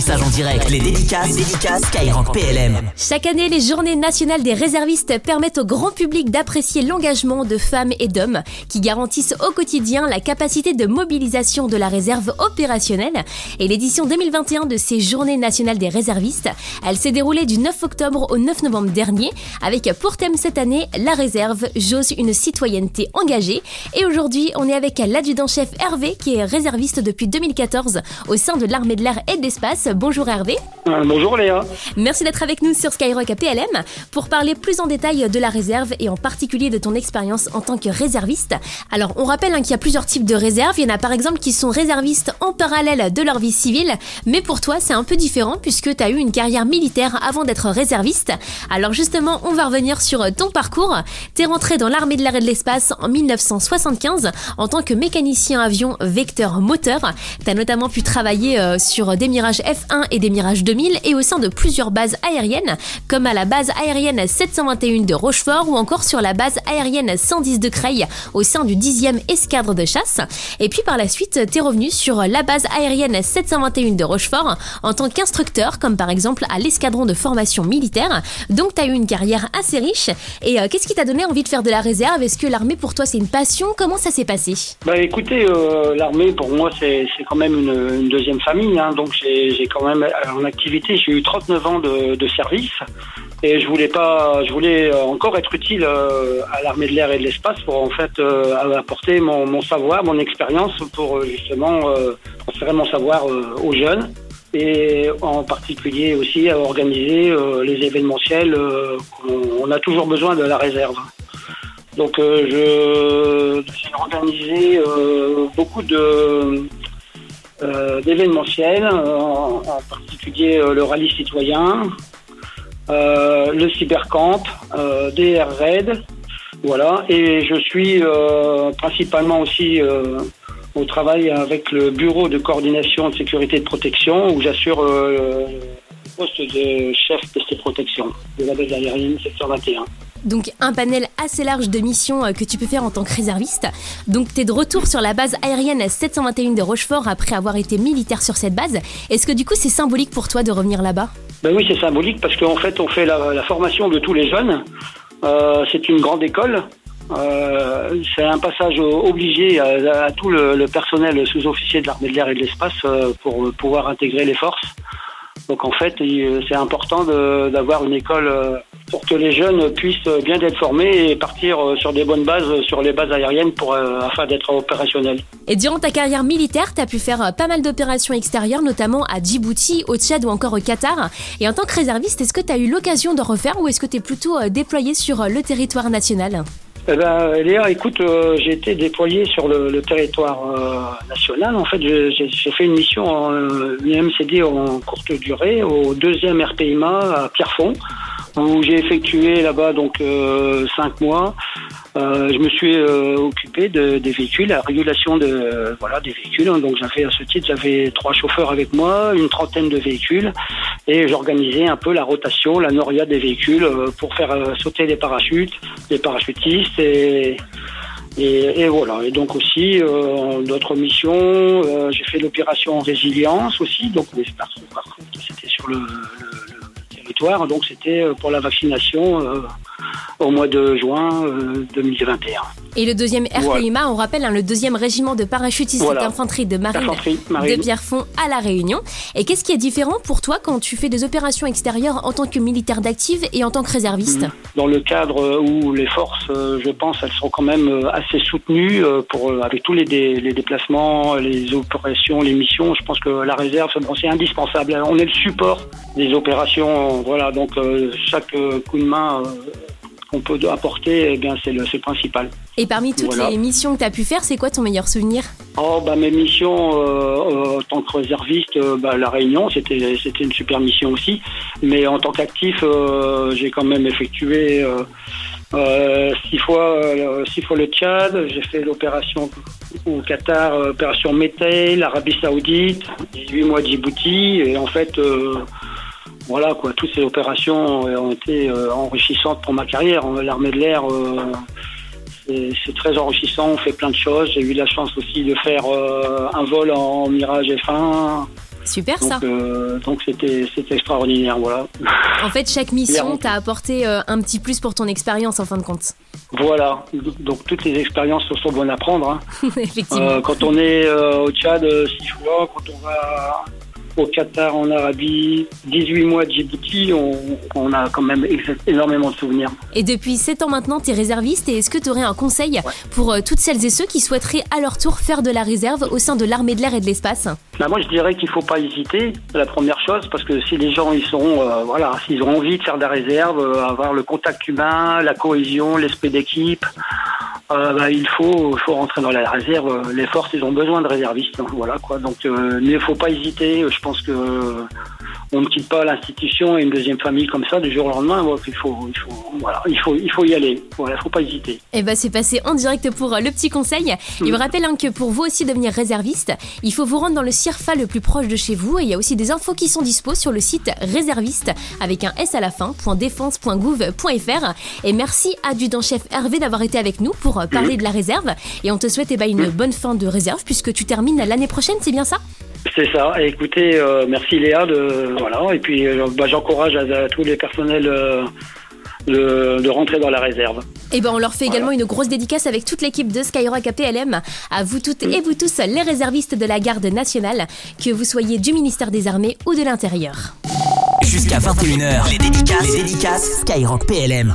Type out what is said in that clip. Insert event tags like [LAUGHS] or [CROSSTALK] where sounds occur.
message en direct. Les dédicaces, les dédicaces PLM. Chaque année, les journées nationales des réservistes permettent au grand public d'apprécier l'engagement de femmes et d'hommes qui garantissent au quotidien la capacité de mobilisation de la réserve opérationnelle. Et l'édition 2021 de ces journées nationales des réservistes, elle s'est déroulée du 9 octobre au 9 novembre dernier avec pour thème cette année la réserve, j'ose une citoyenneté engagée. Et aujourd'hui, on est avec l'adjudant-chef Hervé qui est réserviste depuis 2014 au sein de l'armée de l'air et de l'espace. Bonjour Hervé. Euh, bonjour Léa. Merci d'être avec nous sur Skyrock PLM pour parler plus en détail de la réserve et en particulier de ton expérience en tant que réserviste. Alors, on rappelle hein, qu'il y a plusieurs types de réserves. Il y en a par exemple qui sont réservistes en parallèle de leur vie civile, mais pour toi, c'est un peu différent puisque tu as eu une carrière militaire avant d'être réserviste. Alors justement, on va revenir sur ton parcours. Tu es rentré dans l'armée de l'air et de l'espace en 1975 en tant que mécanicien avion vecteur moteur. Tu as notamment pu travailler euh, sur des Mirages F1 et des Mirages 2000 et au sein de plusieurs bases aériennes, comme à la base aérienne 721 de Rochefort ou encore sur la base aérienne 110 de Creil au sein du 10e escadre de chasse. Et puis par la suite, t'es revenu sur la base aérienne 721 de Rochefort en tant qu'instructeur, comme par exemple à l'escadron de formation militaire. Donc t'as eu une carrière assez riche. Et euh, qu'est-ce qui t'a donné envie de faire de la réserve? Est-ce que l'armée pour toi c'est une passion? Comment ça s'est passé? Bah écoutez, euh, l'armée pour moi c'est quand même une, deuxième famille. Hein. donc j'ai quand même en activité, j'ai eu 39 ans de, service. Et je voulais pas, je voulais encore être utile euh, à l'armée de l'air et de l'espace pour en fait euh, apporter mon, savoir, mon expérience pour euh, justement transférer mon savoir aux jeunes et en particulier aussi à organiser les événementiels. on, a toujours besoin de la réserve. Donc je j'ai organisé beaucoup de d'événementiels, en, en, particulier le rallye citoyen, euh, le cybercamp, euh, DR Red, voilà. Et je suis euh, principalement aussi au travail avec le bureau de coordination de sécurité et de protection où j'assure le poste de chef de ces protections de la base aérienne secteur 21. Donc un panel assez large de missions que tu peux faire en tant que réserviste. Donc tu es de retour sur la base aérienne 721 de Rochefort après avoir été militaire sur cette base. Est-ce que du coup c'est symbolique pour toi de revenir là-bas? Ben oui, c'est symbolique parce qu'en fait, on fait la, formation de tous les jeunes. Euh, c'est une grande école. Euh, c'est un passage obligé à, tout le, personnel sous-officier de l'armée de l'air et de l'espace euh, pour pouvoir intégrer les forces. Donc en fait, c'est important d'avoir une école pour que les jeunes puissent bien être formés et partir euh, sur des bonnes bases, euh, sur les bases aériennes pour, euh, afin d'être opérationnels. Et durant ta carrière militaire, tu as pu faire pas mal d'opérations extérieures, notamment à Djibouti, au Tchad ou encore au Qatar. Et en tant que réserviste, est-ce que tu as eu l'occasion de refaire ou est-ce que tu es plutôt déployé sur le territoire national? Eh ben, Léa, écoute, j'ai été déployé sur le, territoire national. En fait, j'ai fait une mission en UMCD en courte durée au deuxième RPIMA à Pierrefonds où j'ai effectué là-bas donc euh, cinq mois. Euh, je me suis euh, occupé de, des véhicules, la régulation de voilà des véhicules. Donc j'avais à ce titre j'avais trois chauffeurs avec moi, une trentaine de véhicules, et j'organisais un peu la rotation, la noria des véhicules pour faire sauter les parachutes, les parachutistes et et, et, voilà. Et donc aussi d'autres missions. j'ai fait l'opération résilience aussi. Donc contre, c'était sur le, donc c'était euh, pour la vaccination euh, au mois de juin 2021. Euh, Et le deuxième RPIMA, on rappelle, hein, le deuxième régiment de parachutistes d'infanterie de marine, de Pierrefonds à La Réunion. Et qu'est-ce qui est différent pour toi quand tu fais des opérations extérieures en tant que militaire d'active et en tant que réserviste? Dans le cadre où les forces, je pense, elles sont quand même assez soutenues pour, avec tous les, les déplacements, les opérations, les missions. Je pense que la réserve, c'est indispensable. On est le support des opérations. Voilà, donc euh, chaque euh, coup de main euh, qu'on peut apporter, eh bien, c'est le, principal. Et parmi toutes les missions que tu as pu faire, c'est quoi ton meilleur souvenir? Oh, bah, mes missions en tant que réserviste, bah, La Réunion, c'était, c'était une super mission aussi. Mais en tant qu'actif, j'ai quand même effectué six, fois, six fois le Tchad. J'ai fait l'opération au Qatar, opération Mété, l'Arabie Saoudite, huit mois Djibouti. Et en fait, voilà quoi, toutes ces opérations ont été euh, enrichissantes pour ma carrière. L'armée de l'air, euh, c'est très enrichissant, on fait plein de choses. J'ai eu la chance aussi de faire euh, un vol en Mirage F1 Super donc, ça. euh, donc c'était extraordinaire, voilà. En fait, chaque mission t'a apporté euh, un petit plus pour ton expérience en fin de compte. Voilà. Donc toutes les expériences sont bonnes à prendre. hein. [LAUGHS] Effectivement. Euh, quand on est euh, au Tchad euh, six fois, quand on va au Qatar, en Arabie, 18 mois de Djibouti, on, on a quand même énormément de souvenirs. Et depuis 7 ans maintenant, tu es réserviste et est-ce que tu aurais un conseil pour euh, toutes celles et ceux qui souhaiteraient à leur tour faire de la réserve au sein de l'armée de l'air et de l'espace? Bah, moi, je dirais qu'il faut pas hésiter. La première chose, parce que si les gens ils sont, euh, voilà, s'ils ont envie de faire de la réserve, euh, avoir le contact humain, la cohésion, l'esprit d'équipe, euh, bah, il faut, faut rentrer dans la réserve. Les forces, ils ont besoin de réservistes. hein, voilà quoi. Donc, euh, il faut pas hésiter. Je pense que on ne quitte pas l'institution et une deuxième famille comme ça du jour au lendemain. Il faut, il faut, voilà, il faut, il faut y aller. Voilà, faut pas hésiter. Eh ben, c'est passé en direct pour euh, le petit conseil. Il me rappelle hein, que pour vous aussi devenir réserviste, il faut vous rendre dans le CIRFA le plus proche de chez vous. Et il y a aussi des infos qui sont dispo sur le site réserviste avec un S à la fin, .défense.gouv.fr. Et merci adjudant-chef Hervé d'avoir été avec nous pour euh, parler de la réserve. Et on te souhaite eh ben, une bonne fin de réserve puisque tu termines l'année prochaine, c'est bien ça? C'est ça. Et écoutez, euh, merci Léa de voilà. Et puis euh, bah, j'encourage à, à tous les personnels euh, de, de rentrer dans la réserve. Et ben on leur fait également une grosse dédicace avec toute l'équipe de Skyrock APLM, à vous toutes et vous tous les réservistes de la garde nationale, que vous soyez du ministère des Armées ou de l'Intérieur. Jusqu'à 21h, les dédicaces, les dédicaces Skyrock PLM.